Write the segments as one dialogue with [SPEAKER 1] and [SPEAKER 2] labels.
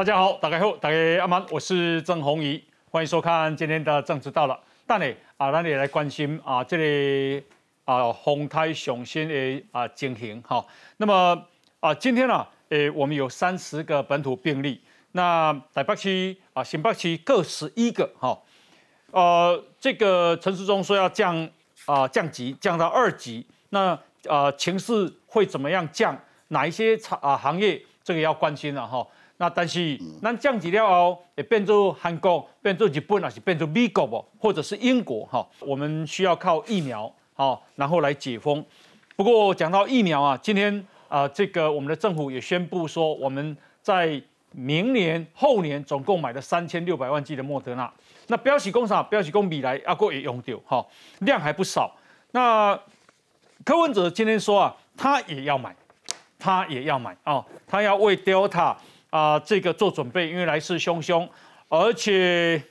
[SPEAKER 1] 大家好，大家好，大家阿曼，我是郑宏仪，欢迎收看今天的政治到了。但呢啊，咱也来关心啊，这里啊，宏泰雄心的啊情形哈。那么啊，今天呢，诶，我们有三十个本土病例，那台北区啊、新北区各十一个哈。呃，这个陈世忠说要降啊降级，降到二级，那呃情势会怎么样降？哪一些产啊行业这个要关心了哈？那但是那降级了后，也变做韩国，变做日本，还是变做美国不？或者是英国哈？我们需要靠疫苗好，然后来解封。不过讲到疫苗啊，今天啊，这个我们的政府也宣布说，我们在明年后年总共买了三千六百万剂的莫德纳。那标喜工厂、标喜工米来阿国也用掉哈，量还不少。那柯文哲今天说啊，他也要买。他也要买哦，他要为 Delta 啊这个做准备，因为来势汹汹，而且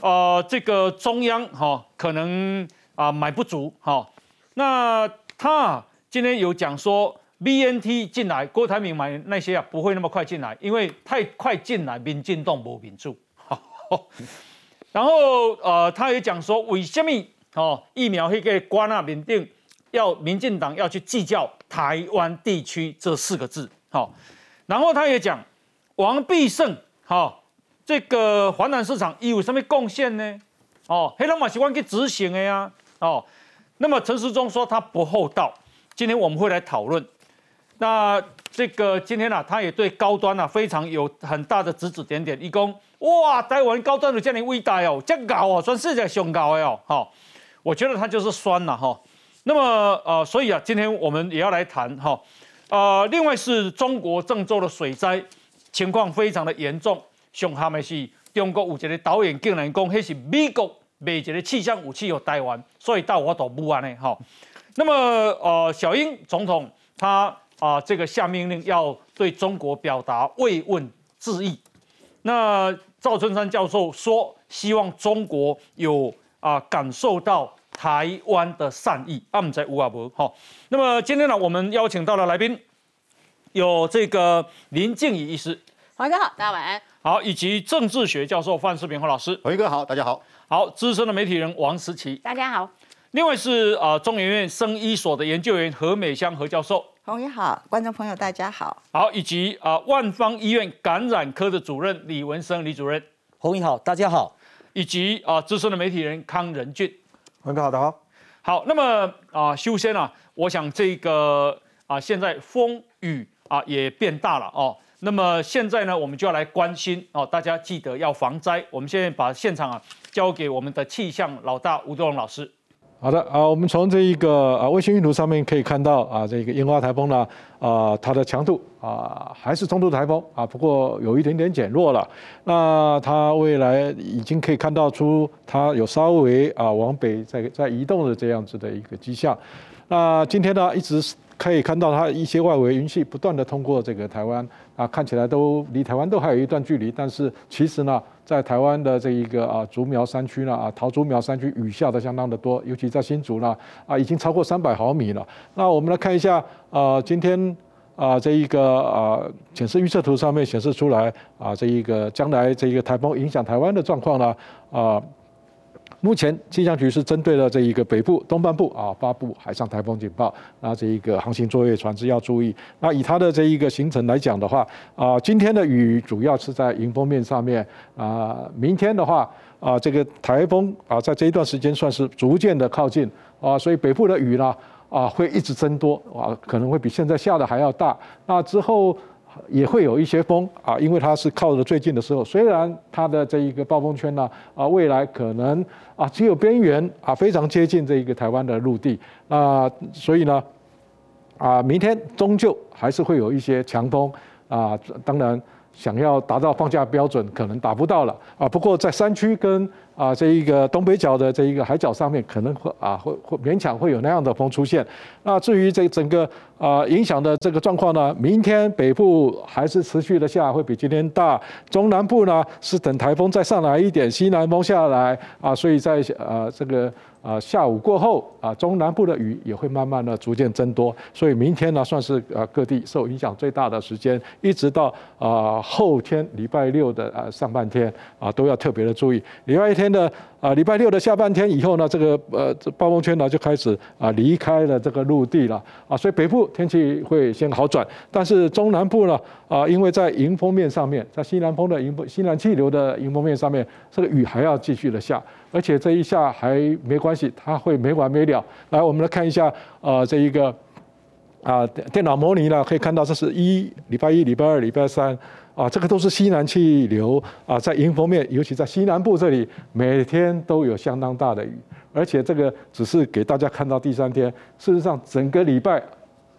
[SPEAKER 1] 呃这个中央哈可能啊买不足哈。那他今天有讲说 BNT 进来，郭台铭买那些啊不会那么快进来，因为太快进来，民进党不民主。然后呃他也讲说，为什么哦疫苗会给关那民定？要民进党要去计较台湾地区这四个字，好，然后他也讲王必胜，好，这个华南市场有什么贡献呢？哦，黑龙马喜欢去执行的呀，哦，那么陈时中说他不厚道，今天我们会来讨论。那这个今天呢，他也对高端呢非常有很大的指指点点，一共哇，台湾高端的这样伟大哦，这高哦，算世界上高哦，好，我觉得他就是酸了哈。那么呃，所以啊，今天我们也要来谈哈，呃，另外是中国郑州的水灾情况非常的严重，上下面是中国有一个导演竟然讲，那是美国卖一个气象武器有台湾，所以到我都不安呢哈。那么呃，小英总统他啊这个下命令要对中国表达慰问致意，那赵春山教授说希望中国有啊感受到。台湾的善意，阿姆在乌阿伯好。那么今天呢，我们邀请到了来宾，有这个林静怡医师，
[SPEAKER 2] 黄哥好，大家晚安。
[SPEAKER 1] 好，以及政治学教授范世平老师，
[SPEAKER 3] 黄哥好，大家好。
[SPEAKER 1] 好，资深的媒体人王思琪，
[SPEAKER 2] 大家好。
[SPEAKER 1] 另外是啊，中研院生医所的研究员何美香何教授，
[SPEAKER 4] 洪宇好，观众朋友大家好。
[SPEAKER 1] 好，以及啊，万方医院感染科的主任李文生李主任，
[SPEAKER 5] 洪宇好，大家好。
[SPEAKER 1] 以及啊，资深的媒体人康仁俊。
[SPEAKER 6] 很好，的哈，
[SPEAKER 1] 好。那么啊，修仙啊，我想这个啊，现在风雨啊也变大了哦。那么现在呢，我们就要来关心哦，大家记得要防灾。我们现在把现场啊交给我们的气象老大吴德龙老师。
[SPEAKER 6] 好的啊，我们从这一个啊卫星云图上面可以看到啊，这个樱花台风呢啊，它的强度啊还是中度台风啊，不过有一点点减弱了。那它未来已经可以看到出它有稍微啊往北在在移动的这样子的一个迹象。那今天呢，一直可以看到它一些外围云系不断的通过这个台湾啊，看起来都离台湾都还有一段距离，但是其实呢。在台湾的这一个啊竹苗山区呢啊桃竹苗山区雨下的相当的多，尤其在新竹呢啊已经超过三百毫米了。那我们来看一下啊今天啊这一个啊显示预测图上面显示出来啊这一个将来这一个台风影响台湾的状况呢啊。目前气象局是针对了这一个北部、东半部啊发布海上台风警报，那这一个航行作业船只要注意。那以它的这一个行程来讲的话，啊，今天的雨主要是在迎风面上面啊，明天的话啊，这个台风啊在这一段时间算是逐渐的靠近啊，所以北部的雨呢啊会一直增多啊，可能会比现在下的还要大。那之后。也会有一些风啊，因为它是靠着最近的时候，虽然它的这一个暴风圈呢啊，未来可能啊只有边缘啊非常接近这一个台湾的陆地，那所以呢啊，明天终究还是会有一些强风啊，当然想要达到放假标准可能达不到了啊，不过在山区跟啊，这一个东北角的这一个海角上面可能会啊会会勉强会有那样的风出现。那至于这整个啊影响的这个状况呢，明天北部还是持续的下，会比今天大。中南部呢是等台风再上来一点，西南风下来啊，所以在啊这个。啊，下午过后啊，中南部的雨也会慢慢的逐渐增多，所以明天呢算是呃各地受影响最大的时间，一直到啊后天礼拜六的啊上半天啊都要特别的注意。礼拜天的啊礼拜六的下半天以后呢，这个呃这暴风圈呢就开始啊离开了这个陆地了啊，所以北部天气会先好转，但是中南部呢啊因为在迎风面上面，在西南风的迎风西南气流的迎风面上面，这个雨还要继续的下。而且这一下还没关系，它会没完没了。来，我们来看一下，呃，这一个啊电脑模拟呢，可以看到这是一礼拜一、礼拜二、礼拜三啊，这个都是西南气流啊，在迎风面，尤其在西南部这里，每天都有相当大的雨。而且这个只是给大家看到第三天，事实上整个礼拜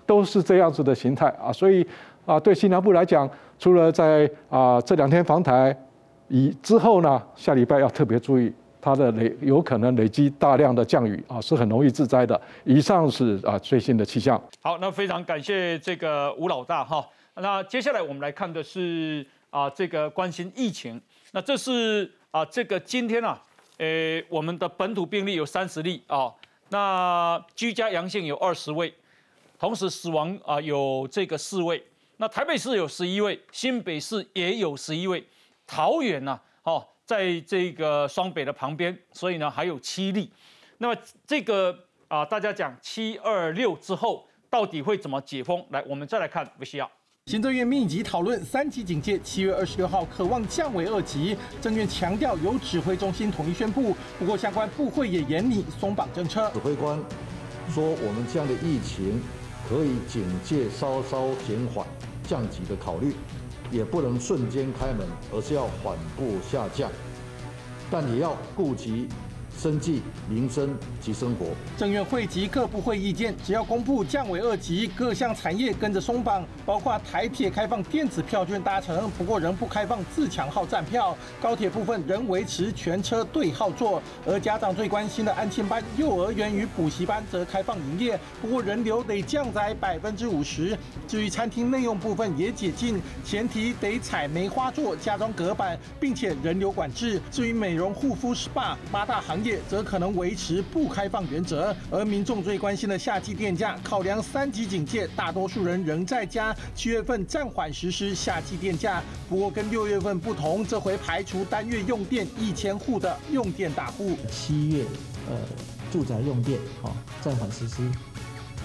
[SPEAKER 6] 都是这样子的形态啊。所以啊，对西南部来讲，除了在啊这两天防台以之后呢，下礼拜要特别注意。它的累有可能累积大量的降雨啊，是很容易致灾的。以上是啊最新的气象。
[SPEAKER 1] 好，那非常感谢这个吴老大哈。那接下来我们来看的是啊这个关心疫情。那这是啊这个今天啊，呃我们的本土病例有三十例啊，那居家阳性有二十位，同时死亡啊有这个四位。那台北市有十一位，新北市也有十一位，桃园呢，哦。在这个双北的旁边，所以呢还有七例。那么这个啊，大家讲七二六之后到底会怎么解封？来，我们再来看 V C R。
[SPEAKER 2] 行政院密集讨论三级警戒，七月二十六号渴望降为二级。政院强调由指挥中心统一宣布，不过相关部会也严拟松绑政策。
[SPEAKER 3] 指挥官说，我们这样的疫情可以警戒稍稍减缓、降级的考虑。也不能瞬间开门，而是要缓步下降，但也要顾及。生计、民生及生活。
[SPEAKER 2] 政院汇集各部会意见，只要公布降为二级，各项产业跟着松绑，包括台铁开放电子票券搭乘，不过仍不开放自强号站票。高铁部分仍维持全车对号座，而家长最关心的安庆班、幼儿园与补习班则开放营业，不过人流得降载百分之五十。至于餐厅内用部分也解禁，前提得采梅花座加装隔板，并且人流管制。至于美容护肤 SPA 八大行。业则可能维持不开放原则，而民众最关心的夏季电价，考量三级警戒，大多数人仍在家。七月份暂缓实施夏季电价，不过跟六月份不同，这回排除单月用电一千户的用电大户。
[SPEAKER 5] 七月，呃，住宅用电，好，暂缓实施。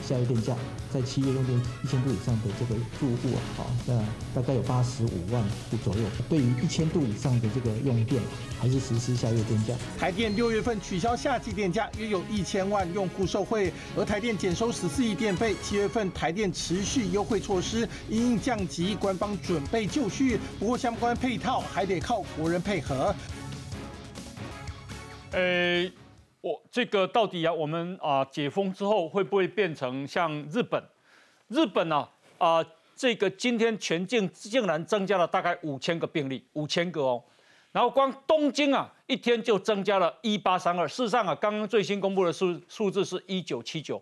[SPEAKER 5] 下月电价在七月用电一千度以上的这个住户啊，好，那大概有八十五万户左右。对于一千度以上的这个用电，还是实施下月电价。
[SPEAKER 2] 台电六月份取消夏季电价，约有一千万用户受惠，而台电减收十四亿电费。七月份台电持续优惠措施，因应降级，官方准备就绪，不过相关配套还得靠国人配合。
[SPEAKER 1] 呃。我这个到底啊，我们啊解封之后会不会变成像日本？日本呢啊，这个今天全境竟然增加了大概五千个病例，五千个哦。然后光东京啊，一天就增加了一八三二。事实上啊，刚刚最新公布的数数字是一九七九，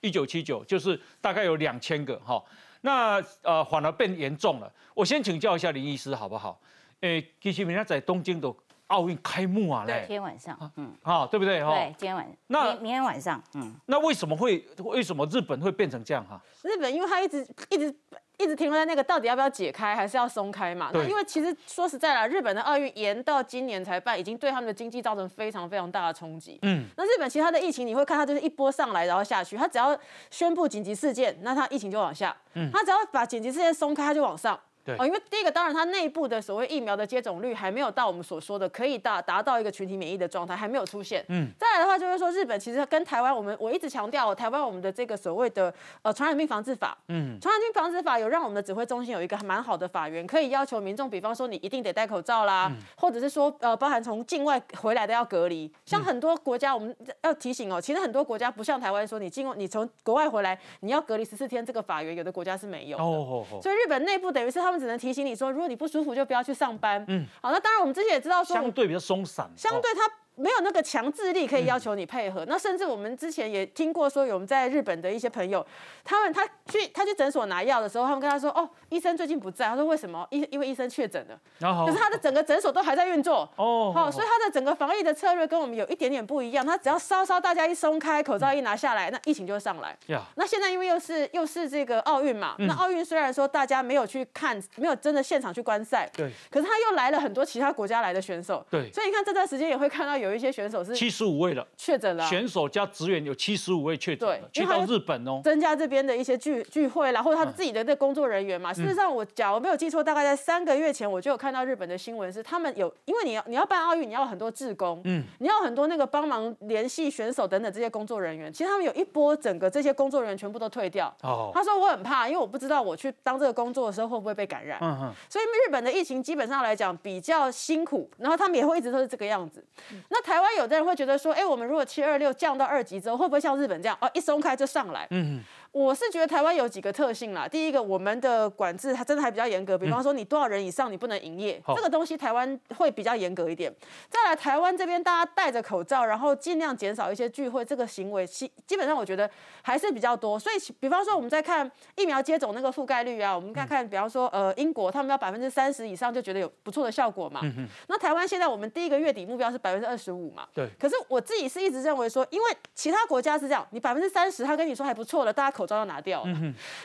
[SPEAKER 1] 一九七九就是大概有两千个哈。那呃反而变严重了。我先请教一下林医师好不好？诶，其实人家在东京都。奥运开幕啊！
[SPEAKER 7] 对，今天晚上，嗯，
[SPEAKER 1] 好，对不对？
[SPEAKER 7] 哈，对，今天晚，那明天晚上，嗯，
[SPEAKER 1] 那为什么会为什么日本会变成这样哈？
[SPEAKER 8] 日本因为它一直一直一直停留在那个到底要不要解开，还是要松开嘛？那因为其实说实在啦，日本的奥运延到今年才办，已经对他们的经济造成非常非常大的冲击。嗯，那日本其他的疫情你会看，它就是一波上来然后下去，它只要宣布紧急事件，那它疫情就往下。嗯，它只要把紧急事件松开，它就往上。
[SPEAKER 1] 哦，
[SPEAKER 8] 因为第一个当然它内部的所谓疫苗的接种率还没有到我们所说的可以达达到一个群体免疫的状态，还没有出现。嗯，再来的话就是说日本其实跟台湾，我们我一直强调台湾我们的这个所谓的呃传染病防治法，嗯，传染病防治法有让我们的指挥中心有一个蛮好的法源，可以要求民众，比方说你一定得戴口罩啦，或者是说呃包含从境外回来的要隔离。像很多国家我们要提醒哦，其实很多国家不像台湾说你境外你从国外回来你要隔离十四天，这个法源有的国家是没有的。哦哦。所以日本内部等于是他们只能提醒你说。如果你不舒服，就不要去上班。嗯，好，那当然，我们之前也知道说，
[SPEAKER 1] 相对比较松散，
[SPEAKER 8] 相对它没有那个强制力可以要求你配合。那甚至我们之前也听过说，有我们在日本的一些朋友，他们他去他去诊所拿药的时候，他们跟他说：“哦，医生最近不在。”他说：“为什么？因因为医生确诊了。”然后可是他的整个诊所都还在运作哦。好，所以他的整个防疫的策略跟我们有一点点不一样。他只要稍稍大家一松开口罩一拿下来，那疫情就会上来。那现在因为又是又是这个奥运嘛，那奥运虽然说大家没有去看，没有真的现场去观赛，
[SPEAKER 1] 对。
[SPEAKER 8] 可是他又来了很多其他国家来的选手，
[SPEAKER 1] 对。
[SPEAKER 8] 所以你看这段时间也会看到有一些选手是。
[SPEAKER 1] 七十五位了，
[SPEAKER 8] 确诊了。
[SPEAKER 1] 选手加职员有七十五位确诊，去到日本哦，
[SPEAKER 8] 增加这边的一些聚聚会啦，或者他自己的这工作人员嘛。事实上，我假如没有记错，大概在三个月前，我就有看到日本的新闻，是他们有，因为你要你要办奥运，你要很多志工，嗯，你要很多那个帮忙联系选手等等这些工作人员。其实他们有一波整个这些工作人员全部都退掉。哦，他说我很怕，因为我不知道我去当这个工作的时候会不会被感染。嗯哼，所以日本的疫情基本上来讲比较辛苦，然后他们也会一直都是这个样子。那台湾有的人会觉得说，哎，我们。如果七二六降到二级之后，会不会像日本这样哦，一松开就上来？嗯。我是觉得台湾有几个特性啦。第一个，我们的管制它真的还比较严格，比方说你多少人以上你不能营业，这个东西台湾会比较严格一点。再来，台湾这边大家戴着口罩，然后尽量减少一些聚会，这个行为基基本上我觉得还是比较多。所以，比方说我们在看疫苗接种那个覆盖率啊，我们看看，比方说呃英国他们要百分之三十以上就觉得有不错的效果嘛。那台湾现在我们第一个月底目标是百分之二十五嘛。
[SPEAKER 1] 对。
[SPEAKER 8] 可是我自己是一直认为说，因为其他国家是这样，你百分之三十他跟你说还不错了，大家口罩要拿掉了。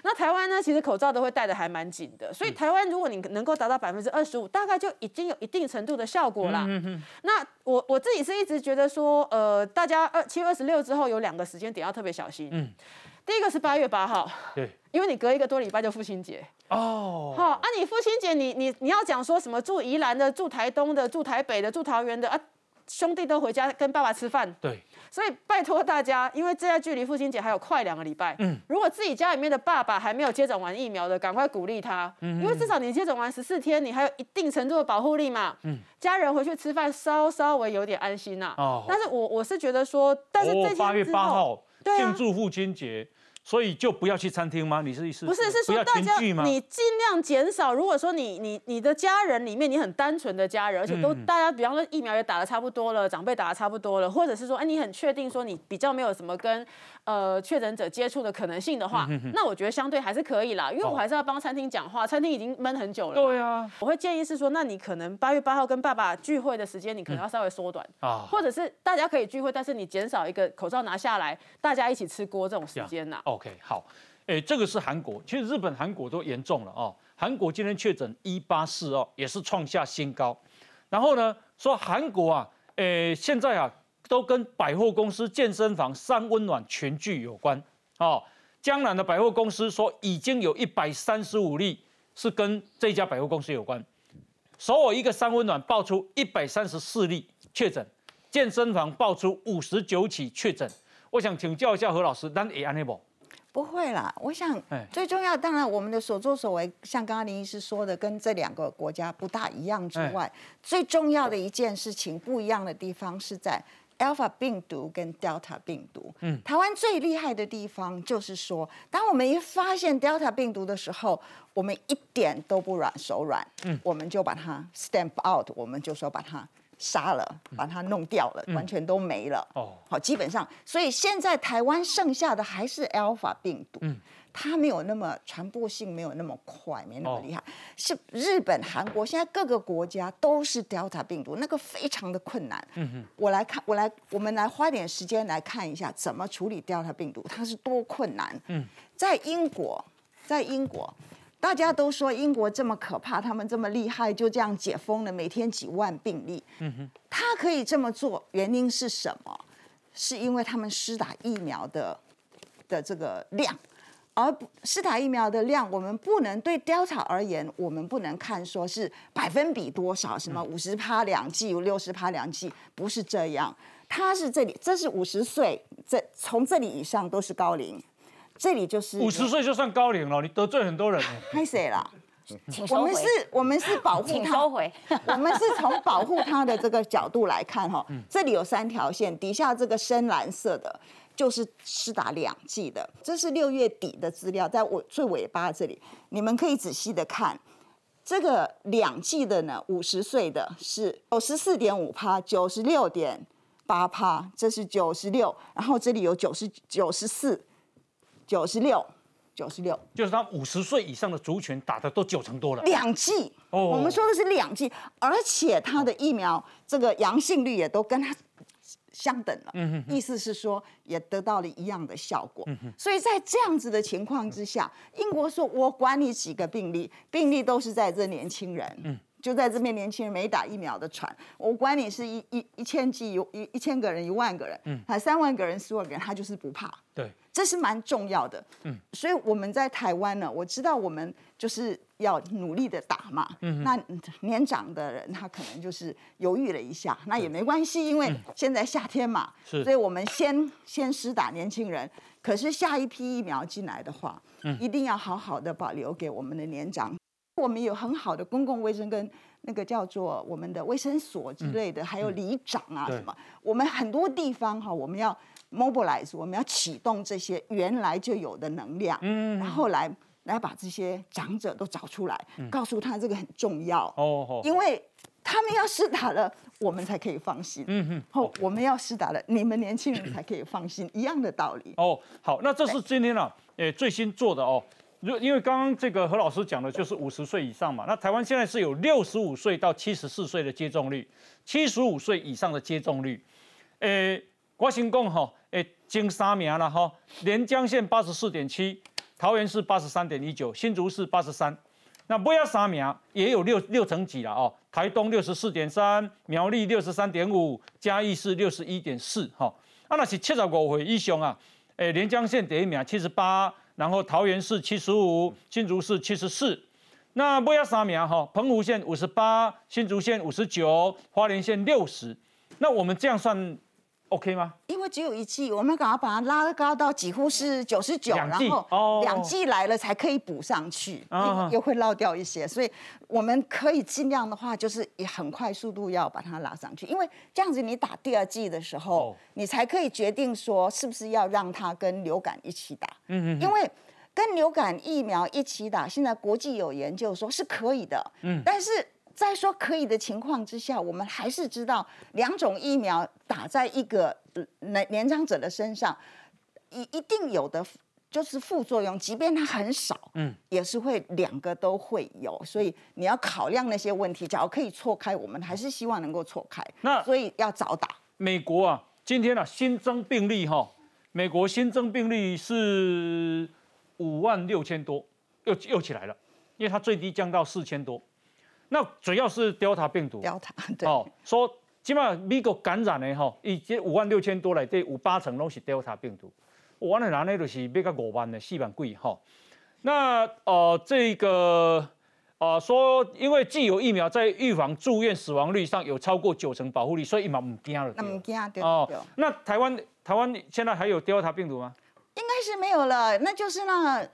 [SPEAKER 8] 那台湾呢？其实口罩都会戴的还蛮紧的，所以台湾如果你能够达到百分之二十五，大概就已经有一定程度的效果啦。那我我自己是一直觉得说，呃，大家二七月二十六之后有两个时间点要特别小心。嗯，第一个是八月八号，
[SPEAKER 1] 对，
[SPEAKER 8] 因为你隔一个多礼拜就父亲节哦。好啊，你父亲节你你你要讲说什么？住宜兰的、住台东的、住台北的、住桃园的啊，兄弟都回家跟爸爸吃饭。
[SPEAKER 1] 对。
[SPEAKER 8] 所以拜托大家，因为这在距离父亲节还有快两个礼拜，嗯，如果自己家里面的爸爸还没有接种完疫苗的，赶快鼓励他，嗯，因为至少你接种完十四天，你还有一定程度的保护力嘛，嗯，家人回去吃饭稍稍微有点安心呐，哦，但是我我是觉得说，但是这
[SPEAKER 1] 八月八号庆祝父亲节。所以就不要去餐厅吗？你是意思
[SPEAKER 8] 不是是说大家你尽量减少。如果说你你你的家人里面你很单纯的家人，而且都大家比方说疫苗也打的差不多了，长辈打的差不多了，或者是说哎你很确定说你比较没有什么跟呃确诊者接触的可能性的话，那我觉得相对还是可以啦。因为我还是要帮餐厅讲话，餐厅已经闷很久了。
[SPEAKER 1] 对啊，
[SPEAKER 8] 我会建议是说，那你可能八月八号跟爸爸聚会的时间，你可能要稍微缩短啊，或者是大家可以聚会，但是你减少一个口罩拿下来，大家一起吃锅这种时间呐。
[SPEAKER 1] OK，好。哎，这个是韩国，其实日本、韩国都严重了哦。韩国今天确诊一八四二，也是创下新高。然后呢，说韩国啊，诶，现在啊，都跟百货公司、健身房、三温暖全聚有关哦。江南的百货公司说，已经有一百三十五例是跟这家百货公司有关。首尔一个三温暖爆出一百三十四例确诊，健身房爆出五十九起确诊。我想请教一下何老师，但也安尼不？
[SPEAKER 4] 不会啦，我想最重要，当然我们的所作所为，像刚刚林医师说的，跟这两个国家不大一样之外，最重要的一件事情不一样的地方是在 Alpha 病毒跟 Delta 病毒。嗯，台湾最厉害的地方就是说，当我们一发现 Delta 病毒的时候，我们一点都不软手软，嗯，我们就把它 stamp out，我们就说把它。杀了，把它弄掉了，完全都没了。哦，好，基本上，所以现在台湾剩下的还是 Alpha 病毒，嗯，它没有那么传播性，没有那么快，没那么厉害。是日本、韩国，现在各个国家都是 Delta 病毒，那个非常的困难。嗯哼，我来看，我来，我们来花点时间来看一下怎么处理 Delta 病毒，它是多困难。嗯，在英国，在英国。大家都说英国这么可怕，他们这么厉害，就这样解封了，每天几万病例。嗯哼，他可以这么做，原因是什么？是因为他们施打疫苗的的这个量，而施打疫苗的量，我们不能对 Delta 而言，我们不能看说是百分比多少，什么五十趴两剂，有六十趴两剂，不是这样。他是这里，这是五十岁，这从这里以上都是高龄。这里就是
[SPEAKER 1] 五十岁就算高龄了，你得罪很多人。
[SPEAKER 4] 太谁了？
[SPEAKER 7] 我
[SPEAKER 4] 们是，我们是保护他。
[SPEAKER 7] 请收回。
[SPEAKER 4] 我们是从保护他的这个角度来看哈。这里有三条线，底下这个深蓝色的，就是施打两剂的。这是六月底的资料，在我最尾巴这里，你们可以仔细的看。这个两剂的呢，五十岁的是九十四点五趴，九十六点八趴，这是九十六，然后这里有九十九十四、九十六、九十六，
[SPEAKER 1] 就是他五十岁以上的族群打的都九成多了，
[SPEAKER 4] 两剂。哦，我们说的是两剂，而且他的疫苗这个阳性率也都跟他。相等了，意思是说也得到了一样的效果，所以在这样子的情况之下，英国说我管你几个病例，病例都是在这年轻人，就在这边年轻人没打疫苗的传，我管你是一一一千几一一千个人一万个人，还三万个人四万个人，他就是不怕，
[SPEAKER 1] 对，
[SPEAKER 4] 这是蛮重要的，嗯，所以我们在台湾呢，我知道我们就是。要努力的打嘛，那年长的人他可能就是犹豫了一下，那也没关系，因为现在夏天嘛，所以我们先先施打年轻人。可是下一批疫苗进来的话，一定要好好的保留给我们的年长。我们有很好的公共卫生跟那个叫做我们的卫生所之类的，还有里长啊什么，我们很多地方哈，我们要 mobilize，我们要启动这些原来就有的能量，嗯。然后来。来把这些长者都找出来，告诉他这个很重要哦，因为他们要施打了，我们才可以放心。嗯哼，后我们要施打了，你们年轻人才可以放心，一样的道理。哦，
[SPEAKER 1] 好，那这是今天啊，诶最新做的哦。如因为刚刚这个何老师讲的就是五十岁以上嘛，那台湾现在是有六十五岁到七十四岁的接种率，七十五岁以上的接种率，诶，国新共哈，诶，经三名了哈，连江县八十四点七。桃园市八十三点一九，新竹市八十三，那不要三名也有六六成几了哦。台东六十四点三，苗栗六十三点五，嘉义市六十一点四，哈。啊，那是七十五岁以上啊，诶，连江县第一名七十八，然后桃园市七十五，新竹市七十四。那不要三名哈，澎湖县五十八，新竹县五十九，花莲县六十。那我们这样算？OK 吗？
[SPEAKER 4] 因为只有一季，我们赶快把它拉高到几乎是九十九，然后两季来了才可以补上去，又会落掉一些，所以我们可以尽量的话，就是以很快速度要把它拉上去，因为这样子你打第二季的时候，你才可以决定说是不是要让它跟流感一起打。嗯嗯，因为跟流感疫苗一起打，现在国际有研究说是可以的。嗯，但是。在说可以的情况之下，我们还是知道两种疫苗打在一个年年长者的身上，一一定有的就是副作用，即便它很少，嗯，也是会两个都会有，所以你要考量那些问题。假如可以错开，我们还是希望能够错开。那所以要早打。
[SPEAKER 1] 美国啊，今天啊新增病例哈，美国新增病例是五万六千多，又又起来了，因为它最低降到四千多。那主要是 Delta 病毒
[SPEAKER 4] ，Delta 对，哦，
[SPEAKER 1] 说起码美国感染的哈，以及五万六千多来，这五八成都是 Delta 病毒，完了拿那就是比较五万的四万贵哈。那呃这个呃说，因为既有疫苗在预防住院死亡率上有超过九成保护力，所以疫苗唔惊了。
[SPEAKER 4] 那唔惊对哦。
[SPEAKER 1] 那台湾台湾现在还有 Delta 病毒吗？
[SPEAKER 4] 应该是没有了，那就是那。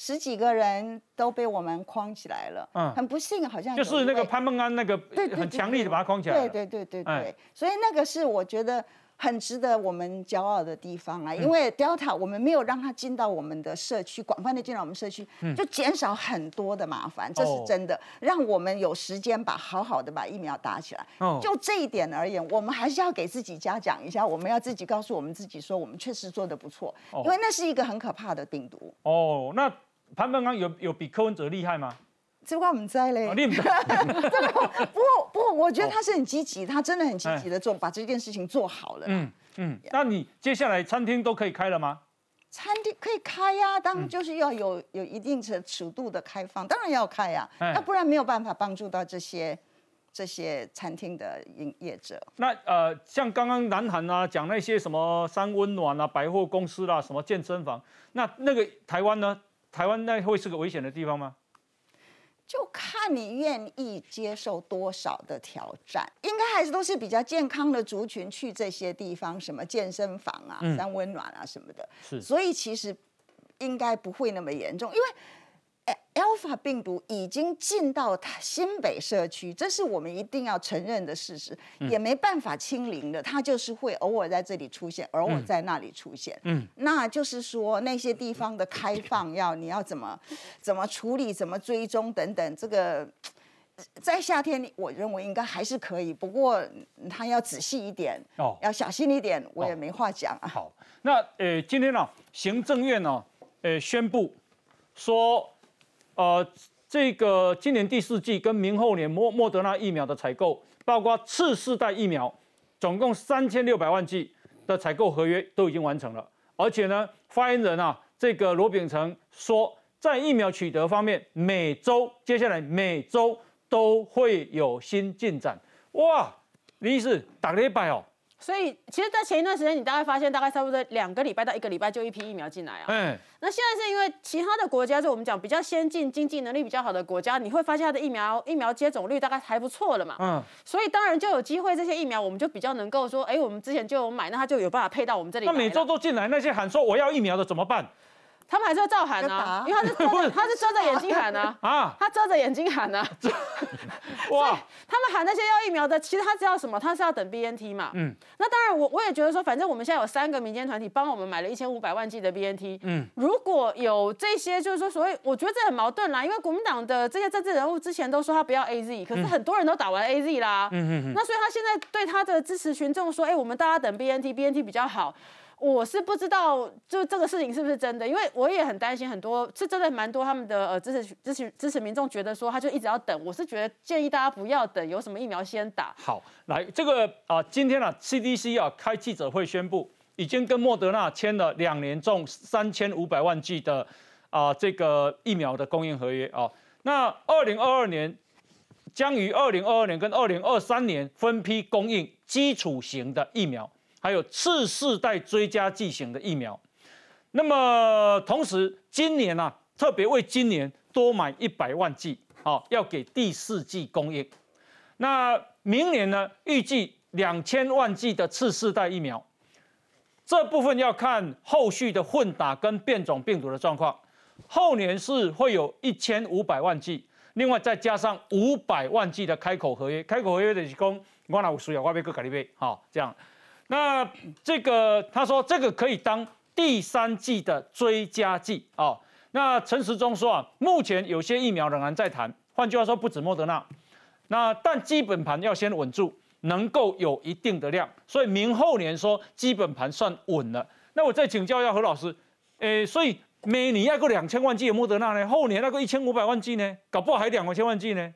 [SPEAKER 4] 十几个人都被我们框起来了，嗯，很不幸，好像
[SPEAKER 1] 就是那个潘孟安那个，对，很强力的把他框起来
[SPEAKER 4] 对对对对对，所以那个是我觉得很值得我们骄傲的地方啊，因为 Delta 我们没有让它进到我们的社区，广泛的进到我们社区，就减少很多的麻烦，这是真的，让我们有时间把好好的把疫苗打起来。就这一点而言，我们还是要给自己嘉奖一下，我们要自己告诉我们自己说，我们确实做的不错，因为那是一个很可怕的病毒。
[SPEAKER 1] 哦，那。潘本刚有有比柯文哲厉害吗？
[SPEAKER 4] 这我唔知嘞。
[SPEAKER 1] 你唔知？不
[SPEAKER 4] 过不过，我觉得他是很积极，他真的很积极的做，把这件事情做好了。嗯
[SPEAKER 1] 嗯。那你接下来餐厅都可以开了吗？
[SPEAKER 4] 餐厅可以开呀，当然就是要有有一定的尺度的开放，当然要开呀，那不然没有办法帮助到这些这些餐厅的营业者。
[SPEAKER 1] 那呃，像刚刚南韩啊讲那些什么三温暖啊、百货公司啦、什么健身房，那那个台湾呢？台湾那会是个危险的地方吗？
[SPEAKER 4] 就看你愿意接受多少的挑战，应该还是都是比较健康的族群去这些地方，什么健身房啊、三温暖啊什么的。是，所以其实应该不会那么严重，因为。Alpha 病毒已经进到新北社区，这是我们一定要承认的事实，也没办法清零的，它就是会偶尔在这里出现，偶尔在那里出现。嗯，那就是说那些地方的开放要你要怎么 怎么处理、怎么追踪等等，这个在夏天，我认为应该还是可以，不过他要仔细一点哦，要小心一点，我也没话讲啊。
[SPEAKER 1] 好，那呃，今天呢，行政院呢，呃，宣布说，呃，这个今年第四季跟明后年莫莫德纳疫苗的采购，包括次世代疫苗，总共三千六百万剂的采购合约都已经完成了，而且呢，发言人啊，这个罗秉成说。在疫苗取得方面，每周接下来每周都会有新进展。哇，李医师打个礼拜哦。
[SPEAKER 8] 所以，其实，在前一段时间，你大概发现，大概差不多两个礼拜到一个礼拜就一批疫苗进来啊。嗯。那现在是因为其他的国家，就我们讲比较先进、经济能力比较好的国家，你会发现它的疫苗疫苗接种率大概还不错了嘛。嗯。所以当然就有机会，这些疫苗我们就比较能够说，哎，我们之前就有买，那它就有办法配到我们这里。
[SPEAKER 1] 那每周都进来，那些喊说我要疫苗的怎么办？
[SPEAKER 8] 他们还是会照喊啊，因为他是 他是遮着眼睛喊啊，啊，他遮着眼睛喊啊，哇，他们喊那些要疫苗的，其实他知道什么？他是要等 B N T 嘛，嗯，那当然我我也觉得说，反正我们现在有三个民间团体帮我们买了一千五百万剂的 B N T，嗯，如果有这些就是说所谓，我觉得这很矛盾啦，因为国民党的这些政治人物之前都说他不要 A Z，可是很多人都打完 A Z 啦，嗯嗯，那所以他现在对他的支持群众说，哎，我们大家等 B N T，B N T 比较好。我是不知道，就这个事情是不是真的，因为我也很担心，很多是真的蛮多他们的呃支持支持支持民众觉得说，他就一直要等。我是觉得建议大家不要等，有什么疫苗先打。
[SPEAKER 1] 好，来这个啊，今天呢，CDC 啊开记者会宣布，已经跟莫德纳签了两年中三千五百万剂的啊这个疫苗的供应合约啊。那二零二二年将于二零二二年跟二零二三年分批供应基础型的疫苗。还有次世代追加剂型的疫苗，那么同时今年呢，特别为今年多买一百万剂，好，要给第四季供应。那明年呢，预计两千万剂的次世代疫苗，这部分要看后续的混打跟变种病毒的状况。后年是会有一千五百万剂，另外再加上五百万剂的开口合约，开口合约的是讲我哪有需要，我要搁给你买，好，这样。那这个他说这个可以当第三季的追加剂哦。那陈时中说啊，目前有些疫苗仍然在谈，换句话说不止莫德纳。那但基本盘要先稳住，能够有一定的量，所以明后年说基本盘算稳了。那我再请教一下何老师，诶，所以每年要个两千万剂的莫德纳呢，后年那个一千五百万剂呢，搞不好还两千万剂呢？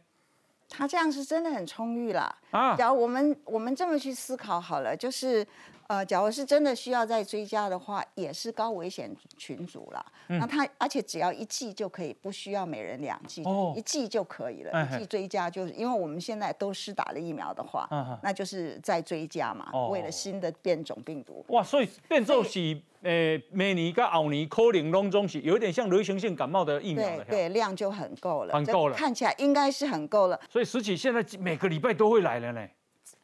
[SPEAKER 4] 他这样是真的很充裕了啊！然后我们我们这么去思考好了，就是。呃，假如是真的需要再追加的话，也是高危险群组了。那他而且只要一剂就可以，不需要每人两剂，一剂就可以了。一剂追加就是，因为我们现在都施打了疫苗的话，那就是再追加嘛，为了新的变种病毒。
[SPEAKER 1] 哇，所以变种是呃，每年跟奥尼可能当中是有点像流行性感冒的疫苗的，
[SPEAKER 4] 对量就很够了，
[SPEAKER 1] 很够了，
[SPEAKER 4] 看起来应该是很够了。
[SPEAKER 1] 所以实际现在每个礼拜都会来了呢。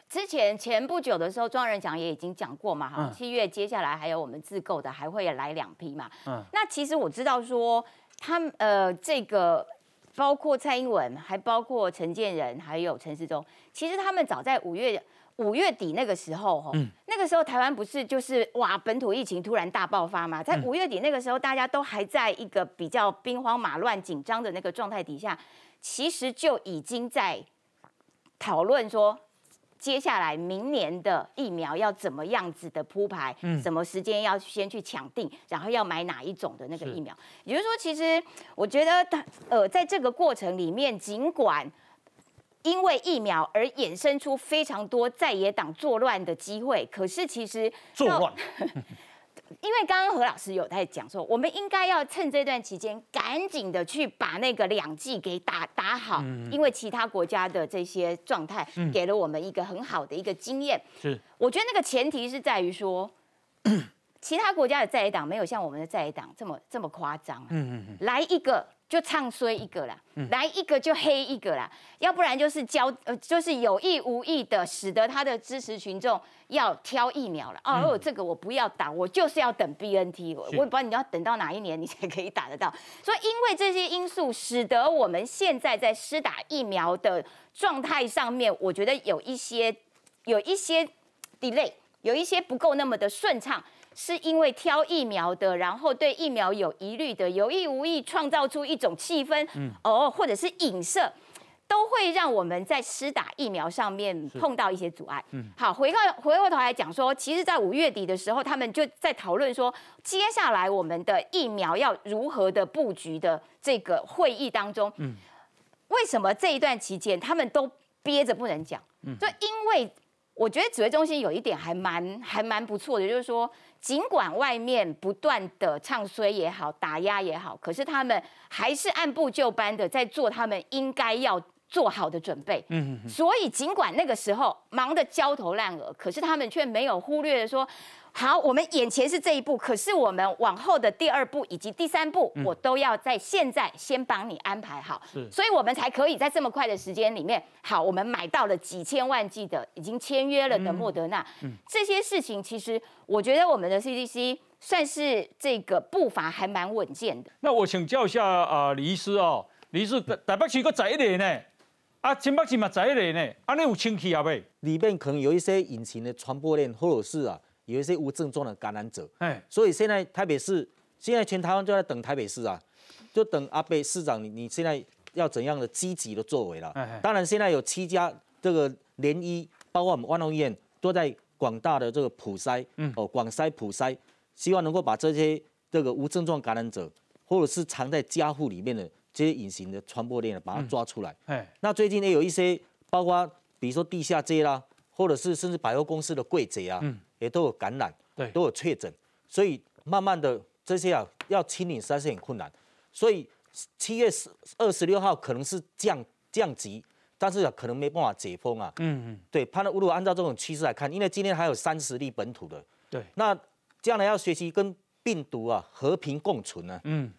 [SPEAKER 7] 之前前不久的时候，庄人讲也已经讲过嘛，哈，七月接下来还有我们自购的，还会来两批嘛。嗯，那其实我知道说，他们呃，这个包括蔡英文，还包括陈建仁，还有陈世忠，其实他们早在五月五月底那个时候，哈，那个时候台湾不是就是哇，本土疫情突然大爆发嘛，在五月底那个时候，大家都还在一个比较兵荒马乱、紧张的那个状态底下，其实就已经在讨论说。接下来明年的疫苗要怎么样子的铺排？嗯，什么时间要先去抢定，然后要买哪一种的那个疫苗？也就是说，其实我觉得，它呃，在这个过程里面，尽管因为疫苗而衍生出非常多在野党作乱的机会，可是其实
[SPEAKER 1] 作乱。
[SPEAKER 7] 因为刚刚何老师有在讲说，我们应该要趁这段期间赶紧的去把那个两剂给打打好，因为其他国家的这些状态给了我们一个很好的一个经验。
[SPEAKER 1] 是，
[SPEAKER 7] 我觉得那个前提是在于说，其他国家的在野党没有像我们的在野党这么这么夸张。嗯嗯嗯，来一个。就唱衰一个啦，来一个就黑一个啦，要不然就是交呃，就是有意无意的使得他的支持群众要挑疫苗了。哦，这个我不要打，我就是要等 B N T。我也不知道你要等到哪一年你才可以打得到。所以因为这些因素，使得我们现在在施打疫苗的状态上面，我觉得有一些有一些 delay，有一些不够那么的顺畅。是因为挑疫苗的，然后对疫苗有疑虑的，有意无意创造出一种气氛，哦，或者是影射，都会让我们在施打疫苗上面碰到一些阻碍。嗯，好，回过回过头来讲说，其实，在五月底的时候，他们就在讨论说，接下来我们的疫苗要如何的布局的这个会议当中，嗯，为什么这一段期间他们都憋着不能讲？嗯，就因为我觉得指挥中心有一点还蛮还蛮不错的，就是说。尽管外面不断的唱衰也好，打压也好，可是他们还是按部就班的在做他们应该要做好的准备。嗯，所以尽管那个时候忙得焦头烂额，可是他们却没有忽略说。好，我们眼前是这一步，可是我们往后的第二步以及第三步，我都要在现在先帮你安排好，所以我们才可以在这么快的时间里面，好，我们买到了几千万剂的已经签约了的莫德纳，这些事情其实我觉得我们的 CDC 算是这个步伐还蛮稳健的。
[SPEAKER 1] 那我请教一下啊，李医师哦，李医师台北市个仔一点呢，啊，新北市嘛在一类呢，啊，你有清气啊未？
[SPEAKER 9] 里面可能有一些隐形的传播链，或者是啊。有一些无症状的感染者，哎，所以现在台北市，现在全台湾就在等台北市啊，就等阿北市长，你你现在要怎样的积极的作为了？当然，现在有七家这个联医，包括我们万隆医院，都在广大的这个普筛，嗯哦，广筛普筛，希望能够把这些这个无症状感染者，或者是藏在家户里面的这些隐形的传播链，把它抓出来。那最近也有一些，包括比如说地下街啦，或者是甚至百货公司的柜贼啊。也都有感染，
[SPEAKER 1] 对，
[SPEAKER 9] 都有确诊，所以慢慢的这些啊要清理实在是很困难，所以七月十二十六号可能是降降级，但是可能没办法解封啊。嗯嗯，对，判断如果按照这种趋势来看，因为今天还有三十例本土的，
[SPEAKER 1] 对，
[SPEAKER 9] 那将来要学习跟病毒啊和平共存呢。嗯，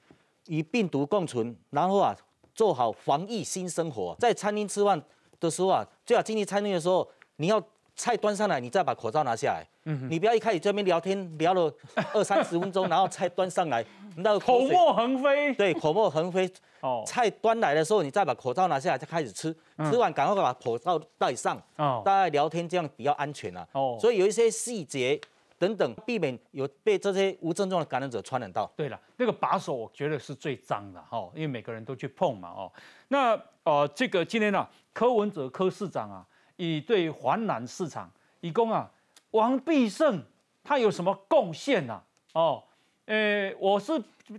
[SPEAKER 9] 与病毒共存，然后啊做好防疫新生活，在餐厅吃饭的时候啊，最好进去餐厅的时候你要。菜端上来，你再把口罩拿下来。嗯，你不要一开始这边聊天聊了二三十分钟，然后菜端上来，
[SPEAKER 1] 那个口沫横飞。
[SPEAKER 9] 对，口沫横飞。哦。菜端来的时候，你再把口罩拿下来，再开始吃。吃完赶快把口罩戴上。哦。大家聊天这样比较安全啊。哦。所以有一些细节等等，避免有被这些无症状的感染者传染到。
[SPEAKER 1] 对了，那个把手我觉得是最脏的哈，因为每个人都去碰嘛哦。那呃，这个今天呢，柯文哲柯市长啊。以对华南市场，以供啊，王必胜他有什么贡献呢？哦，呃，我是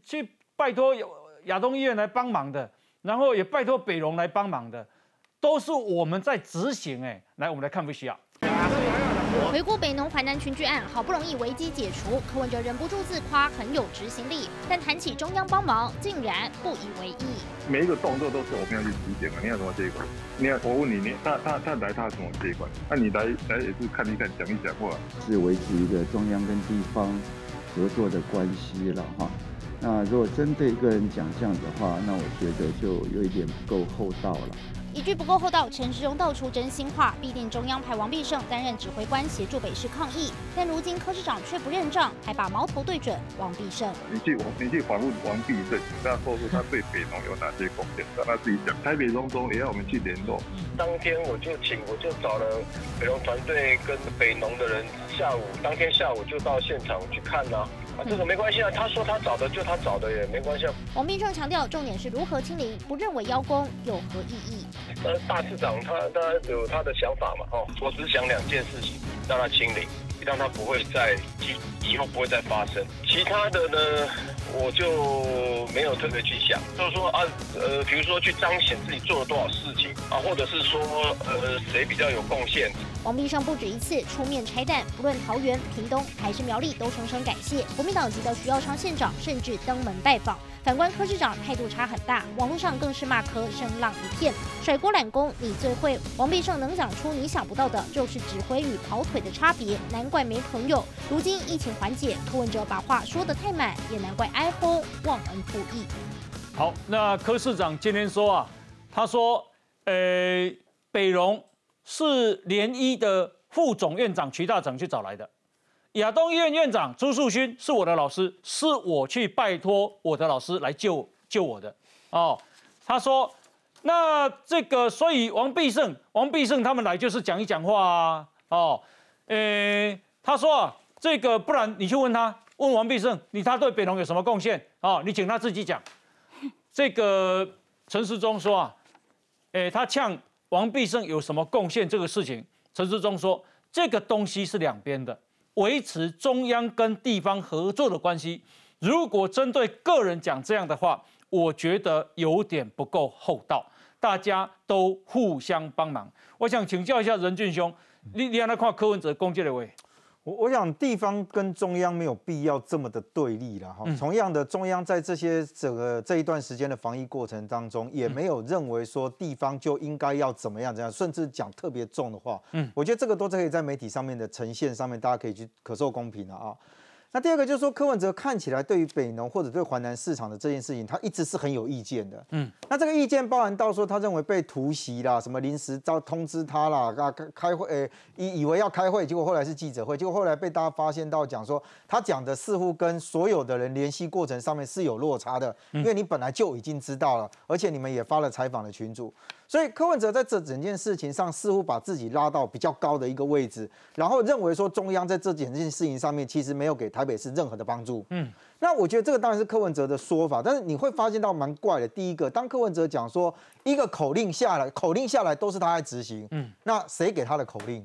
[SPEAKER 1] 去拜托亚东医院来帮忙的，然后也拜托北荣来帮忙的，都是我们在执行。哎，来，我们来看不需要。
[SPEAKER 10] 回顾北农淮南群聚案，好不容易危机解除，柯文哲忍不住自夸很有执行力，但谈起中央帮忙，竟然不以为意。
[SPEAKER 11] 每一个动作都是我们要去体检啊！你要什么接管？你要，我问你，你他他他来他什么接管？那你来来也是看一看，讲一讲话，
[SPEAKER 12] 是维持一个中央跟地方合作的关系了哈。那如果针对一个人讲这样的话，那我觉得就有一点不够厚道了。
[SPEAKER 10] 一句不够厚道，陈时中道出真心话，必定中央派王必胜担任指挥官，协助北市抗议。但如今柯市长却不认账，还把矛头对准王必胜。
[SPEAKER 11] 你去你去访问王必胜，跟他说出他对北农有哪些贡献，让他自己讲。台北中中也要我们去联络。
[SPEAKER 13] 当天我就请，我就找了北农团队跟北农的人，下午当天下午就到现场去看呢。这个没关系啊，他说他找的就他找的也没关系。
[SPEAKER 10] 王必胜强调，重点是如何清零，不认为邀功有何意义。
[SPEAKER 13] 呃，大市长他他有他的想法嘛，哦，我只想两件事情，让他清零，让他不会再以以后不会再发生。其他的呢，我就没有特别去想，就是说啊，呃，比如说去彰显自己做了多少事情啊，或者是说呃谁比较有贡献。
[SPEAKER 10] 王必胜不止一次出面拆弹，不论桃园、屏东还是苗栗，都声声感谢国民党籍的徐耀昌县长，甚至登门拜访。反观柯市长态度差很大，网络上更是骂柯声浪一片，甩锅揽功你最会。王必胜能讲出你想不到的，就是指挥与跑腿的差别，难怪没朋友。如今疫情缓解，柯文哲把话说得太满，也难怪哀轰忘恩负义。
[SPEAKER 1] 好，那柯市长今天说啊，他说，呃，北荣。是联医的副总院长徐大成去找来的，亚东医院院长朱树勋是我的老师，是我去拜托我的老师来救救我的。哦，他说，那这个所以王必胜、王必胜他们来就是讲一讲话啊。哦，呃，他说啊，这个不然你去问他，问王必胜，你他对北农有什么贡献？哦，你请他自己讲。这个陈时中说啊。哎，他呛王必胜有什么贡献这个事情，陈世忠说这个东西是两边的，维持中央跟地方合作的关系。如果针对个人讲这样的话，我觉得有点不够厚道。大家都互相帮忙。我想请教一下任俊兄，你你来看柯文哲攻击的位？
[SPEAKER 14] 我我想地方跟中央没有必要这么的对立了哈。同样的，中央在这些整个这一段时间的防疫过程当中，也没有认为说地方就应该要怎么样怎样，甚至讲特别重的话。嗯，我觉得这个都是可以在媒体上面的呈现上面，大家可以去可受公平了啊。那第二个就是说，柯文哲看起来对于北农或者对华南市场的这件事情，他一直是很有意见的。嗯，那这个意见包含到说，他认为被突袭啦，什么临时招通知他啦，啊开开会，诶以以为要开会，结果后来是记者会，结果后来被大家发现到讲说，他讲的似乎跟所有的人联系过程上面是有落差的，因为你本来就已经知道了，而且你们也发了采访的群组。所以柯文哲在这整件事情上似乎把自己拉到比较高的一个位置，然后认为说中央在这整件事情上面其实没有给台北市任何的帮助。嗯，那我觉得这个当然是柯文哲的说法，但是你会发现到蛮怪的。第一个，当柯文哲讲说一个口令下来，口令下来都是他在执行。嗯，那谁给他的口令？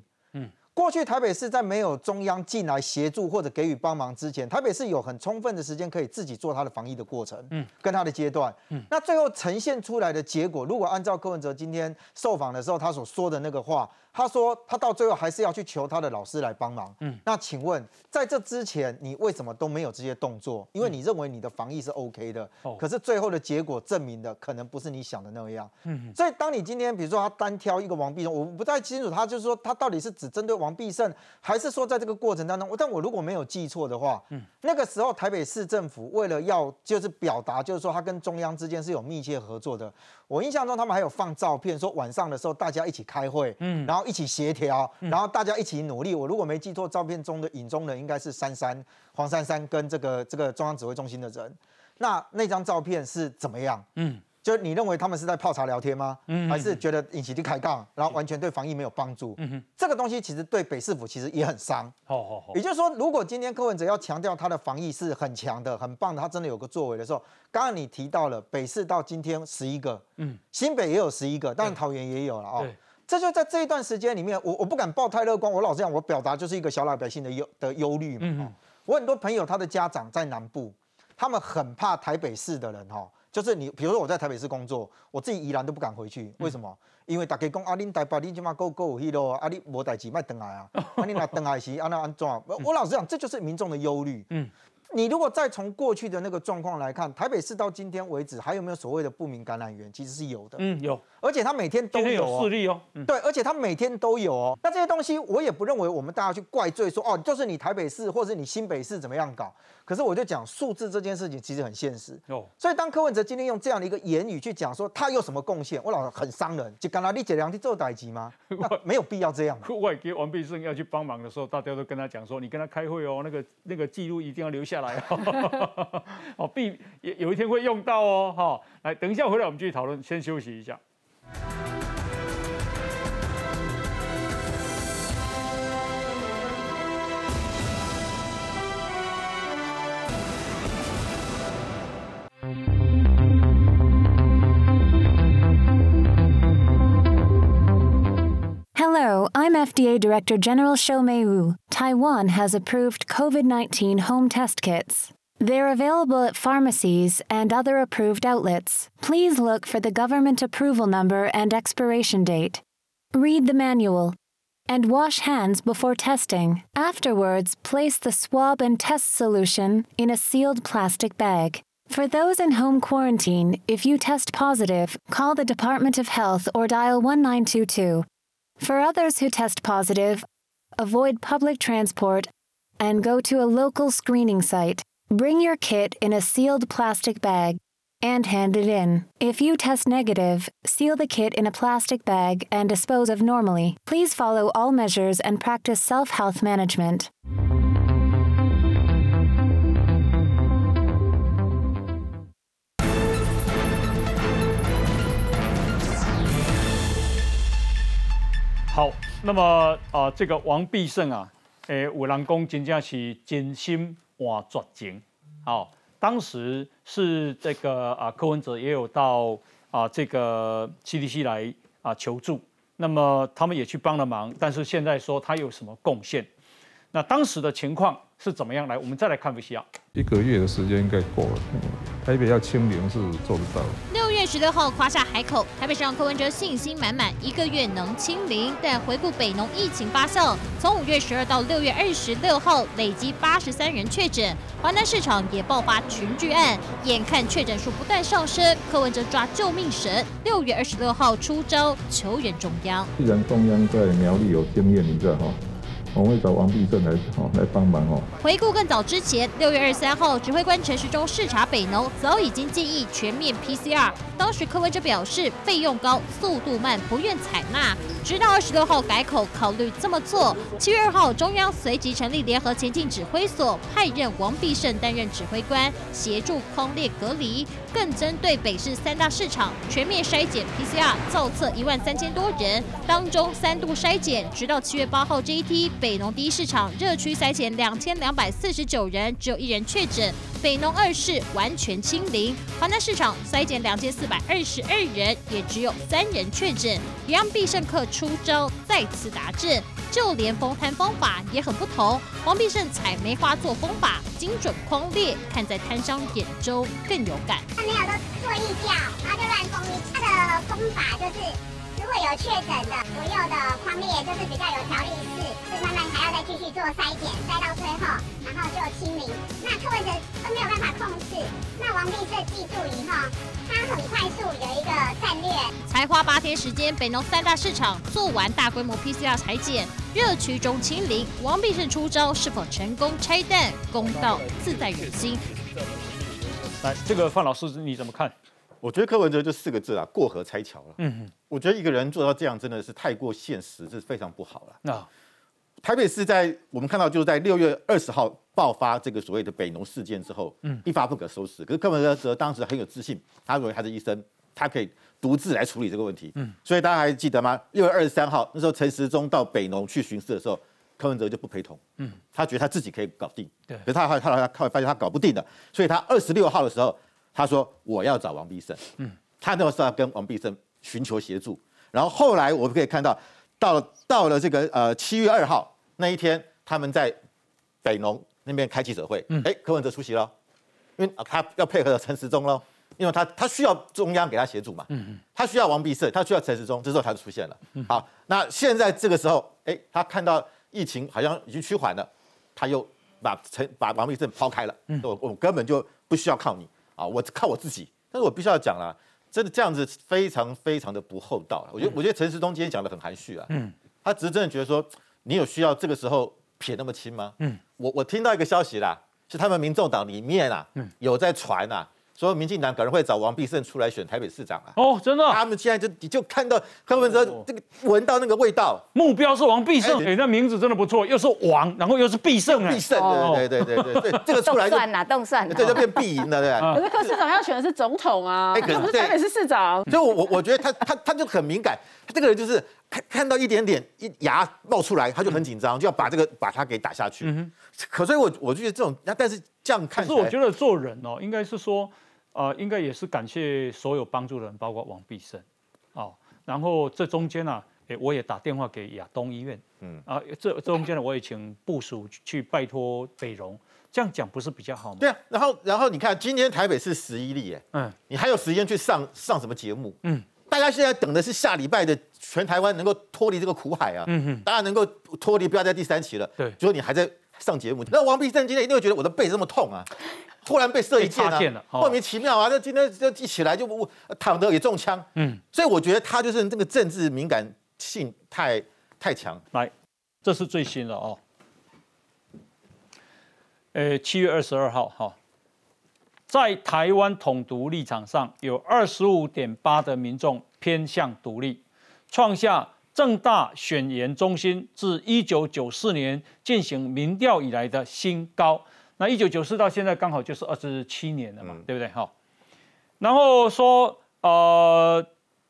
[SPEAKER 14] 过去台北市在没有中央进来协助或者给予帮忙之前，台北市有很充分的时间可以自己做它的防疫的过程，嗯，跟它的阶段，嗯，那最后呈现出来的结果，如果按照柯文哲今天受访的时候他所说的那个话。他说，他到最后还是要去求他的老师来帮忙。嗯，那请问，在这之前，你为什么都没有这些动作？因为你认为你的防疫是 OK 的。哦。可是最后的结果证明的，可能不是你想的那样。嗯。所以，当你今天比如说他单挑一个王必胜，我不太清楚他就是说他到底是只针对王必胜，还是说在这个过程当中，但我如果没有记错的话，嗯，那个时候台北市政府为了要就是表达，就是说他跟中央之间是有密切合作的。我印象中他们还有放照片，说晚上的时候大家一起开会，嗯，然后。一起协调，然后大家一起努力。我如果没记错，照片中的影中人应该是珊珊、黄珊珊跟这个这个中央指挥中心的人。那那张照片是怎么样？嗯，就你认为他们是在泡茶聊天吗？嗯，还是觉得引起去开杠，然后完全对防疫没有帮助？嗯哼，这个东西其实对北市府其实也很伤。好好好。也就是说，如果今天柯文哲要强调他的防疫是很强的、很棒的，他真的有个作为的时候，刚刚你提到了北市到今天十一个，嗯，新北也有十一个，当然桃园也有了哦。这就在这一段时间里面，我我不敢抱太乐观。我老实讲，我表达就是一个小老百姓的忧的忧虑嘛。我很多朋友他的家长在南部，他们很怕台北市的人哈。就是你，比如说我在台北市工作，我自己依然都不敢回去。为什么？因为大家讲啊，恁台北你起码够够有去咯，啊，你无代志卖登来啊，啊，你那登来时安那安怎？我老实讲，这就是民众的忧虑。嗯。你如果再从过去的那个状况来看，台北市到今天为止还有没有所谓的不明感染源？其实是有的，
[SPEAKER 1] 嗯，有，
[SPEAKER 14] 而且他每天都有
[SPEAKER 1] 事例哦，
[SPEAKER 14] 对，而且他每天都有哦。那这些东西我也不认为我们大家去怪罪说哦，就是你台北市或者你新北市怎么样搞。可是我就讲数字这件事情其实很现实哦，所以当柯文哲今天用这样的一个言语去讲说他有什么贡献，我老很伤人，就刚才你姐两去做代级吗？没有必要这样。
[SPEAKER 1] 外给王必胜要去帮忙的时候，大家都跟他讲说，你跟他开会哦，那个那个记录一定要留下来哦，哦，必有有一天会用到哦，哈，来，等一下回来我们继续讨论，先休息一下。
[SPEAKER 15] I'm FDA Director General Shou Mei Taiwan has approved COVID 19 home test kits. They're available at pharmacies and other approved outlets. Please look for the government approval number and expiration date. Read the manual and wash hands before testing. Afterwards, place the swab and test solution in a sealed plastic bag. For those in home quarantine, if you test positive, call the Department of Health or dial 1922 for others who test positive, avoid public transport and go to a local screening site. Bring your kit in a sealed plastic bag and hand it in. If you test negative, seal the kit in a plastic bag and dispose of normally. Please follow all measures and practice self health management.
[SPEAKER 1] 好，那么啊，这个王必胜啊，诶，五郎公真正是真心换绝情。好，当时是这个啊，柯文哲也有到啊这个 CDC 来啊求助，那么他们也去帮了忙，但是现在说他有什么贡献？那当时的情况是怎么样？来，我们再来看 VCR。
[SPEAKER 16] 一个月的时间应该够了。台北要清零是做得到。
[SPEAKER 10] 十六号夸下海口，台北市长柯文哲信心满满，一个月能清零。但回顾北农疫情发酵，从五月十二到六月二十六号，累积八十三人确诊。华南市场也爆发群聚案，眼看确诊数不断上升，柯文哲抓救命神，六月二十六号出招求援中央。
[SPEAKER 16] 既然中央在苗栗有经验，你知道哈？我会找王必胜来哦来帮忙哦。
[SPEAKER 10] 回顾更早之前，六月二十三号，指挥官陈时中视察北农，早已经建议全面 PCR。当时柯文哲表示费用高、速度慢，不愿采纳。直到二十六号改口，考虑这么做。七月二号，中央随即成立联合前进指挥所，派任王必胜担任指挥官，协助框列隔离，更针对北市三大市场全面筛检 PCR，造册一万三千多人，当中三度筛检，直到七月八号这一天。北农第一市场热区筛检两千两百四十九人，只有一人确诊。北农二市完全清零。华南市场筛检两千四百二十二人，也只有三人确诊。也让必胜客出招，再次达阵。就连封摊方法也很不同。王必胜采梅花做封法，精准框列，看在摊商眼中更有感。
[SPEAKER 17] 没有都做意调，然后就乱封。他的封法就是，如果有确诊的左右的框列，就是比较有条理式。慢慢还要再继续做筛检，筛到最后，然后就清零。那柯文哲都没有办法控制。那王必胜记住以后，他很快速有一个战略。
[SPEAKER 10] 才花八天时间，北农三大市场做完大规模 PCR 裁剪，热区中清零。王必胜出招是否成功拆弹？公道自在人心。
[SPEAKER 1] 来，这个范老师你怎么看？
[SPEAKER 18] 我觉得柯文哲就四个字啊，过河拆桥了。嗯，我觉得一个人做到这样，真的是太过现实，这是非常不好了。那。台北市在我们看到，就是在六月二十号爆发这个所谓的北农事件之后，嗯，一发不可收拾。可是柯文哲当时很有自信，他认为他是医生，他可以独自来处理这个问题，嗯。所以大家还记得吗？六月二十三号那时候，陈时中到北农去巡视的时候，柯文哲就不陪同，嗯，他觉得他自己可以搞定，对。可是他后来他他后来发现他搞不定的，所以他二十六号的时候，他说我要找王必胜，嗯，他那时候要跟王必胜寻求协助。然后后来我们可以看到，到了到了这个呃七月二号。那一天，他们在北农那边开记者会，哎，柯文哲出席了，因为他要配合陈时中喽，因为他他需要中央给他协助嘛，他需要王必胜，他需要陈时中，这时候他就出现了。好，那现在这个时候，哎，他看到疫情好像已经趋缓了，他又把陈把王必胜抛开了，我我根本就不需要靠你啊，我靠我自己。但是我必须要讲了，真的这样子非常非常的不厚道了。我觉得我觉得陈时中今天讲的很含蓄啊，他只是真的觉得说。你有需要这个时候撇那么清吗？嗯，我我听到一个消息啦，是他们民众党里面啊，有在传啊。说民进党可能会找王必胜出来选台北市长啊！
[SPEAKER 1] 哦，真的，
[SPEAKER 18] 他们现在就你就看到柯文哲这个闻到那个味道，
[SPEAKER 1] 目标是王必胜，哎，那名字真的不错，又是王，然后又是必胜，
[SPEAKER 18] 必胜，对对对对对对，这个出来
[SPEAKER 7] 算了，动算了，
[SPEAKER 18] 这就变必赢了，
[SPEAKER 8] 对。可是柯市长要选的是总统啊，不是台北市市长，
[SPEAKER 18] 所以我我觉得他他他就很敏感，这个人就是看看到一点点一牙冒出来，他就很紧张，就要把这个把他给打下去。可所以，我我就觉得这种，但是这样看，
[SPEAKER 1] 可是我觉得做人哦，应该是说。呃，应该也是感谢所有帮助的人，包括王必胜，哦，然后这中间呢，诶，我也打电话给亚东医院，嗯，啊，这这中间呢，我也请部署去拜托北荣，这样讲不是比较好吗？
[SPEAKER 18] 对啊，然后然后你看，今天台北是十一例，哎，嗯，你还有时间去上上什么节目？嗯，大家现在等的是下礼拜的全台湾能够脱离这个苦海啊，嗯哼，大家能够脱离，不要在第三期了，
[SPEAKER 1] 对，
[SPEAKER 18] 就说你还在上节目，那王必胜今天一定会觉得我的背这么痛啊。突然被射一箭啊，莫名其妙啊！那今天就一起来就躺着也中枪，嗯，所以我觉得他就是这个政治敏感性太太强。
[SPEAKER 1] 来，这是最新的哦，呃，七月二十二号哈，在台湾统独立场上有二十五点八的民众偏向独立，创下正大选言中心自一九九四年进行民调以来的新高。那一九九四到现在刚好就是二十七年了嘛，对不对？哈，然后说，呃，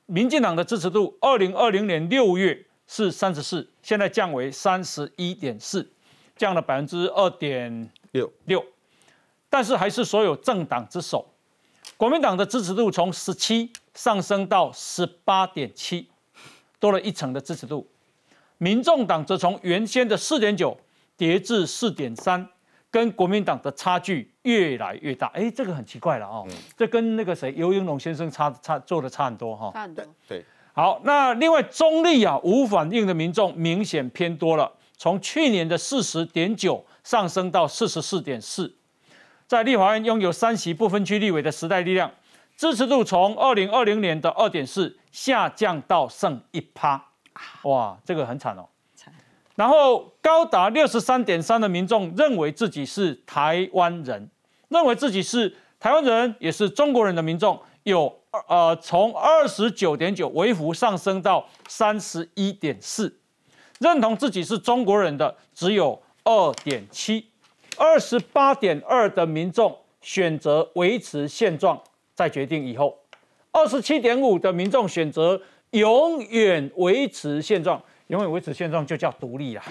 [SPEAKER 1] 民进党的支持度，二零二零年六月是三十四，现在降为三十一点四，降了百分之二点
[SPEAKER 18] 六
[SPEAKER 1] 六，但是还是所有政党之首。国民党的支持度从十七上升到十八点七，多了一层的支持度。民众党则从原先的四点九跌至四点三，跟国民党的差距越来越大。哎，这个很奇怪了哦，这跟那个谁尤英龙先生差差做的差很多哈。
[SPEAKER 8] 差很多。
[SPEAKER 18] 对。
[SPEAKER 1] 好，那另外中立啊无反应的民众明显偏多了，从去年的四十点九上升到四十四点四。在立法院拥有三席不分区立委的时代力量，支持度从二零二零年的二点四下降到剩一趴。哇，这个很惨哦。然后高达六十三点三的民众认为自己是台湾人，认为自己是台湾人也是中国人的民众有呃从二十九点九微幅上升到三十一点四，认同自己是中国人的只有二点七，二十八点二的民众选择维持现状再决定以后，二十七点五的民众选择。永远维持现状，永远维持现状就叫独立啊。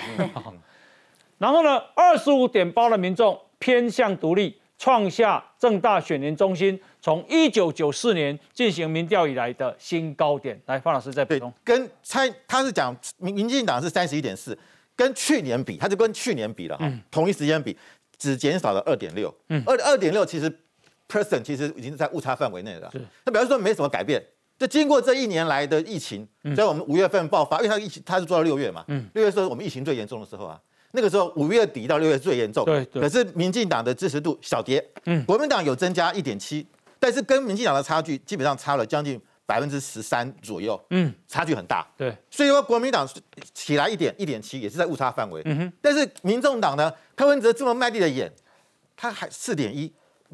[SPEAKER 1] 然后呢，二十五点八的民众偏向独立，创下正大选年中心从一九九四年进行民调以来的新高点。来，方老师再补充。
[SPEAKER 18] 跟猜他是讲民民进党是三十一点四，跟去年比，他就跟去年比了哈，同一时间比，只减少了二点六。嗯，二二点六其实 person 其实已经在误差范围内了。是，那表示说没什么改变。就经过这一年来的疫情，在我们五月份爆发，因为它疫情它是做到六月嘛，六月是我们疫情最严重的时候啊。那个时候五月底到六月最严重，
[SPEAKER 1] 对。
[SPEAKER 18] 可是民进党的支持度小跌，嗯，国民党有增加一点七，但是跟民进党的差距基本上差了将近百分之十三左右，嗯，差距很大，
[SPEAKER 1] 对。
[SPEAKER 18] 所以说国民党起来一点一点七也是在误差范围，嗯哼。但是民众党呢，柯文哲这么卖力的演，他还四点一。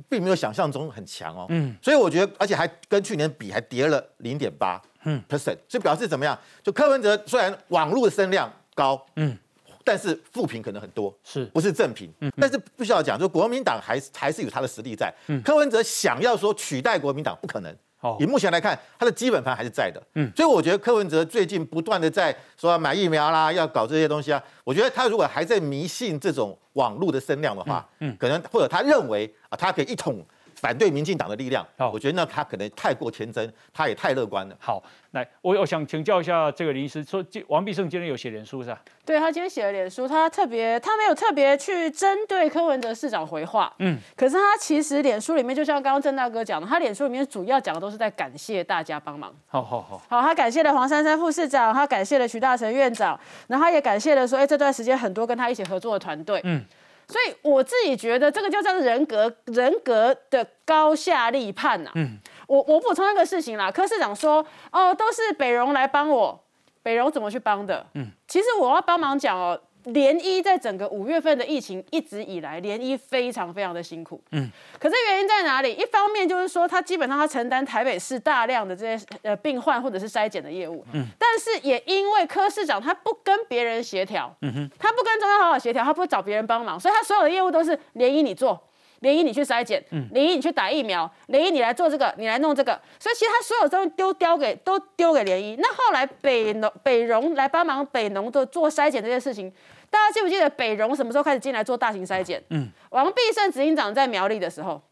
[SPEAKER 18] 并没有想象中很强哦，嗯，所以我觉得，而且还跟去年比还跌了零点八，嗯，percent，所以表示怎么样？就柯文哲虽然网络的声量高，嗯，但是负评可能很多，
[SPEAKER 1] 是。
[SPEAKER 18] 不是正评？嗯，但是必须要讲，就国民党还还是有他的实力在，嗯，柯文哲想要说取代国民党不可能。以目前来看，他的基本盘还是在的，嗯，所以我觉得柯文哲最近不断的在说买疫苗啦，要搞这些东西啊，我觉得他如果还在迷信这种网络的声量的话，嗯，可能或者他认为啊，他可以一统。反对民进党的力量，好，我觉得那他可能太过天真，他也太乐观了。
[SPEAKER 1] 好，来，我我想请教一下这个林医师，说王必胜今天有写脸书是吧？
[SPEAKER 8] 对他今天写了脸书，他特别他没有特别去针对柯文哲市长回话，嗯，可是他其实脸书里面就像刚刚郑大哥讲的，他脸书里面主要讲的都是在感谢大家帮忙。
[SPEAKER 1] 好好好，
[SPEAKER 8] 好，他感谢了黄珊珊副市长，他感谢了徐大成院长，然后他也感谢了说，哎，这段时间很多跟他一起合作的团队，嗯。所以我自己觉得这个就叫做人格人格的高下立判呐。嗯，我我补充一个事情啦，柯市长说，哦，都是北荣来帮我，北荣怎么去帮的？嗯，其实我要帮忙讲哦。联医在整个五月份的疫情一直以来，联医非常非常的辛苦。嗯，可是原因在哪里？一方面就是说，他基本上他承担台北市大量的这些呃病患或者是筛检的业务。嗯，但是也因为柯市长他不跟别人协调，嗯哼，他不跟中央好好协调，他不会找别人帮忙，所以他所有的业务都是联医你做。联谊你去筛检，联谊你去打疫苗，联谊你来做这个，你来弄这个，所以其实他所有东西丢丢给都丢给联谊。那后来北农北荣来帮忙北农的做筛检这件事情，大家记不记得北荣什么时候开始进来做大型筛检？嗯，王必胜执行长在苗栗的时候，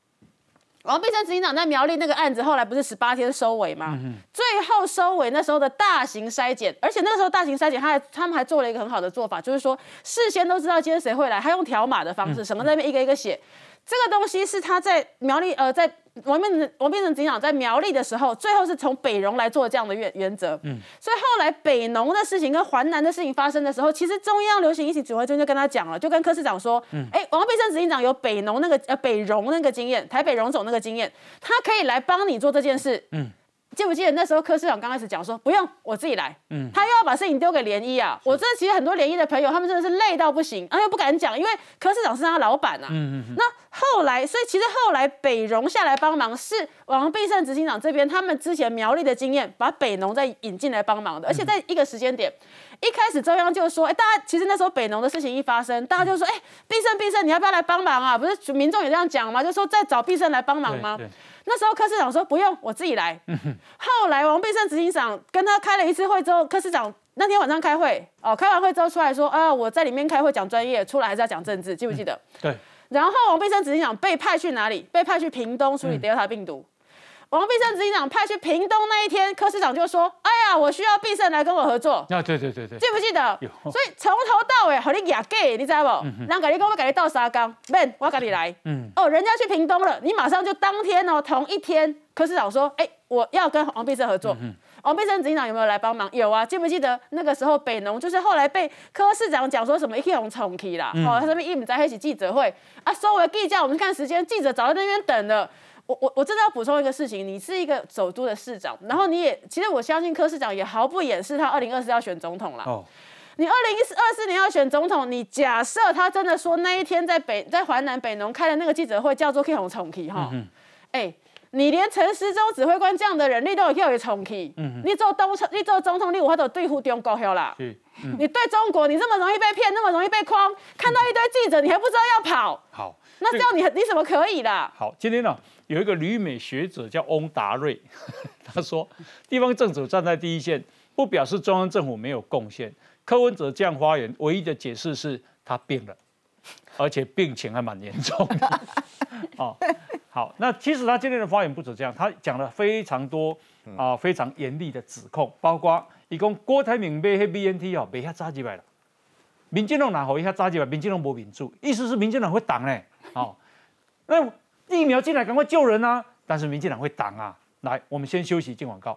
[SPEAKER 8] 王必胜执行长在苗栗那个案子后来不是十八天收尾吗？最后收尾那时候的大型筛检，而且那个时候大型筛检，他还他们还做了一个很好的做法，就是说事先都知道今天谁会来，他用条码的方式，什么那边一个一个写。这个东西是他在苗栗，呃，在王变王变成警长在苗栗的时候，最后是从北荣来做这样的原原则。嗯，所以后来北农的事情跟环南的事情发生的时候，其实中央流行疫情指挥中就跟他讲了，就跟柯市长说，嗯，哎，王变成执行长有北农那个呃北荣那个经验，台北荣总那个经验，他可以来帮你做这件事。嗯。记不记得那时候柯市长刚开始讲说不用我自己来，嗯，他又要把事情丢给联谊啊。我这其实很多联谊的朋友，他们真的是累到不行，然后又不敢讲，因为柯市长是他老板啊。嗯嗯。那后来，所以其实后来北荣下来帮忙，是王必胜执行长这边他们之前苗栗的经验，把北农再引进来帮忙的。而且在一个时间点，一开始中央就说，哎，大家其实那时候北农的事情一发生，大家就说，哎，必胜必胜，你要不要来帮忙啊？不是民众也这样讲吗？就说再找必胜来帮忙吗？那时候柯市长说不用，我自己来。后来王必胜执行长跟他开了一次会之后，柯市长那天晚上开会，哦，开完会之后出来说啊，我在里面开会讲专业，出来还是要讲政治，记不记得？
[SPEAKER 1] 对。
[SPEAKER 8] 然后王必胜执行长被派去哪里？被派去屏东处理德尔塔病毒。王必胜执行长派去屏东那一天，柯市长就说：“哎呀，我需要必胜来跟我合作。”
[SPEAKER 1] 啊，对对对对，
[SPEAKER 8] 记不记得？所以从头到尾好你压给，你知道不？让给你讲，我给你倒沙缸，man，我跟你来。嗯。哦，人家去屏东了，你马上就当天哦，同一天，柯市长说：“哎，我要跟王必胜合作。”王必胜执行长有没有来帮忙？有啊，记不记得那个时候北农就是后来被柯市长讲说什么一用重启啦？哦，他这边一直在一起记者会啊，收为记者，我们看时间，记者早在那边等了。我我我真的要补充一个事情，你是一个首都的市长，然后你也其实我相信柯市长也毫不掩饰他二零二四要选总统了。哦，你二零一四二四年要选总统，你假设他真的说那一天在北在华南北农开的那个记者会叫做 K 红重启哈，哎，你连陈时中指挥官这样的人，你都有叫一重启，嗯，你做东你做总统，你有法都对付中国了，你对中国你这么容易被骗，那么容易被诓，看到一堆记者你还不知道要跑，
[SPEAKER 1] 好，
[SPEAKER 8] 那这样你你怎么可以啦？
[SPEAKER 1] 好，今天呢？有一个旅美学者叫翁达瑞，他说，地方政府站在第一线，不表示中央政府没有贡献。柯文哲这样发言，唯一的解释是他病了，而且病情还蛮严重的。哦，好，那其实他今天的发言不止这样，他讲了非常多啊，非常严厉的指控，包括一共郭台铭被黑 BNT 哦，被下炸几百了，民进党哪好一下炸几百，民进党不民主，意思是民进党会挡嘞，哦，那。疫苗进来，赶快救人啊！但是民进党会挡啊！来，我们先休息，进广告。